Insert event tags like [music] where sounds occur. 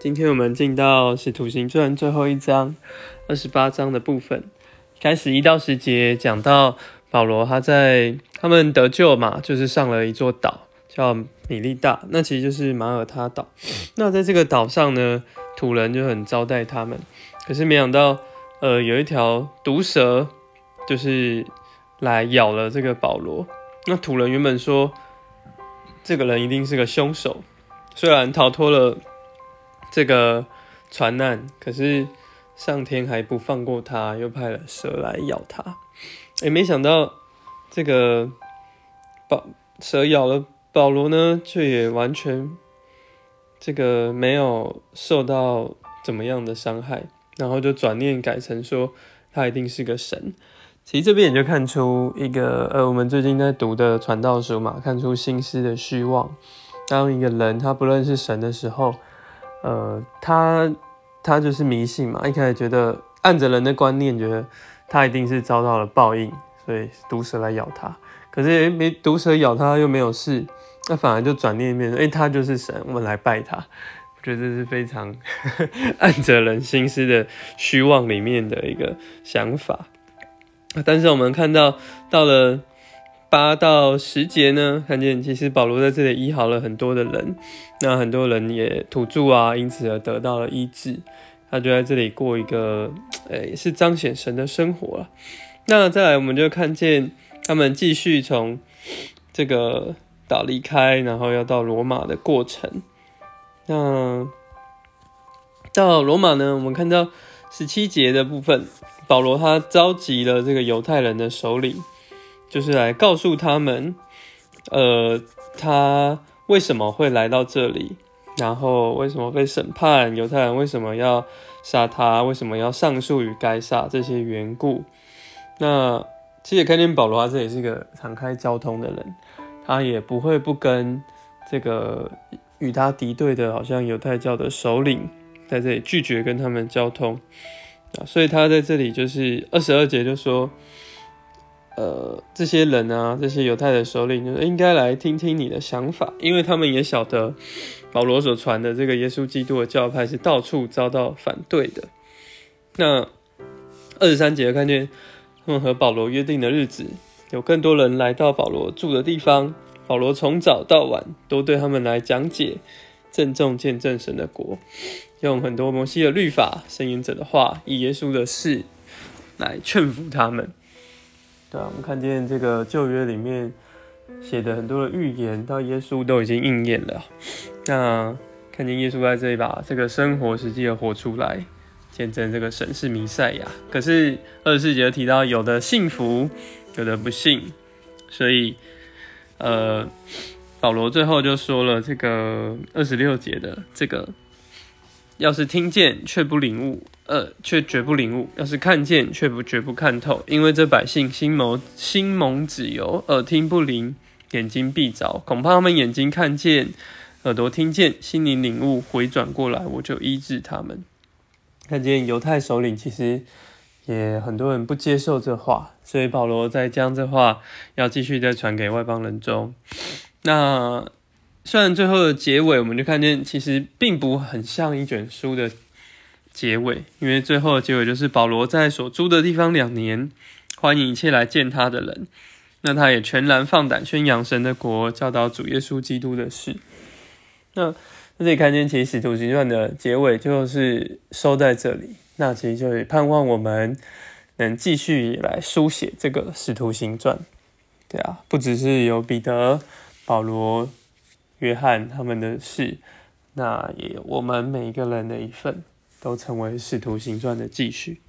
今天我们进到《使徒行传》最后一章，二十八章的部分，开始一到十节讲到保罗他在他们得救嘛，就是上了一座岛叫米利大，那其实就是马耳他岛。那在这个岛上呢，土人就很招待他们，可是没想到，呃，有一条毒蛇就是来咬了这个保罗。那土人原本说，这个人一定是个凶手，虽然逃脱了。这个船难，可是上天还不放过他，又派了蛇来咬他。也没想到这个保蛇咬了保罗呢，却也完全这个没有受到怎么样的伤害，然后就转念改成说他一定是个神。其实这边也就看出一个呃，我们最近在读的传道书嘛，看出心思的虚妄。当一个人他不认识神的时候。呃，他他就是迷信嘛，一开始觉得按着人的观念，觉得他一定是遭到了报应，所以毒蛇来咬他。可是没毒蛇咬他又没有事，那反而就转念变成，哎，他就是神，我们来拜他。我觉得这是非常 [laughs] 按着人心思的虚妄里面的一个想法。但是我们看到到了。八到十节呢，看见其实保罗在这里医好了很多的人，那很多人也土著啊，因此而得到了医治。他就在这里过一个，诶，是彰显神的生活了。那再来，我们就看见他们继续从这个岛离开，然后要到罗马的过程。那到罗马呢，我们看到十七节的部分，保罗他召集了这个犹太人的首领。就是来告诉他们，呃，他为什么会来到这里，然后为什么被审判，犹太人为什么要杀他，为什么要上诉于该杀这些缘故。那其实也看见保罗他这也是一个敞开交通的人，他也不会不跟这个与他敌对的，好像犹太教的首领在这里拒绝跟他们交通啊，所以他在这里就是二十二节就说。呃，这些人啊，这些犹太的首领，就应该来听听你的想法，因为他们也晓得保罗所传的这个耶稣基督的教派是到处遭到反对的。那二十三节看见他们和保罗约定的日子，有更多人来到保罗住的地方，保罗从早到晚都对他们来讲解郑重见证神的国，用很多摩西的律法、圣言者的话，以耶稣的事来劝服他们。对啊，我们看见这个旧约里面写的很多的预言，到耶稣都已经应验了。那看见耶稣在这里把这个生活实际的活出来，见证这个神是弥赛亚。可是二十四节提到有的幸福，有的不幸，所以呃，保罗最后就说了这个二十六节的这个。要是听见却不领悟，呃，却绝不领悟；要是看见却不绝不看透，因为这百姓心谋心蒙子由，耳听不灵，眼睛闭着，恐怕他们眼睛看见，耳朵听见，心灵领悟，回转过来，我就医治他们。看见犹太首领其实也很多人不接受这话，所以保罗在将这话要继续再传给外邦人中，那。虽然最后的结尾，我们就看见其实并不很像一卷书的结尾，因为最后的结尾就是保罗在所住的地方两年，欢迎一切来见他的人。那他也全然放胆宣扬神的国，教导主耶稣基督的事。那那这里看见其实使徒行传的结尾就是收在这里，那其实就是盼望我们能继续来书写这个使徒行传。对啊，不只是有彼得、保罗。约翰他们的事，那也我们每一个人的一份，都成为使徒行传的继续。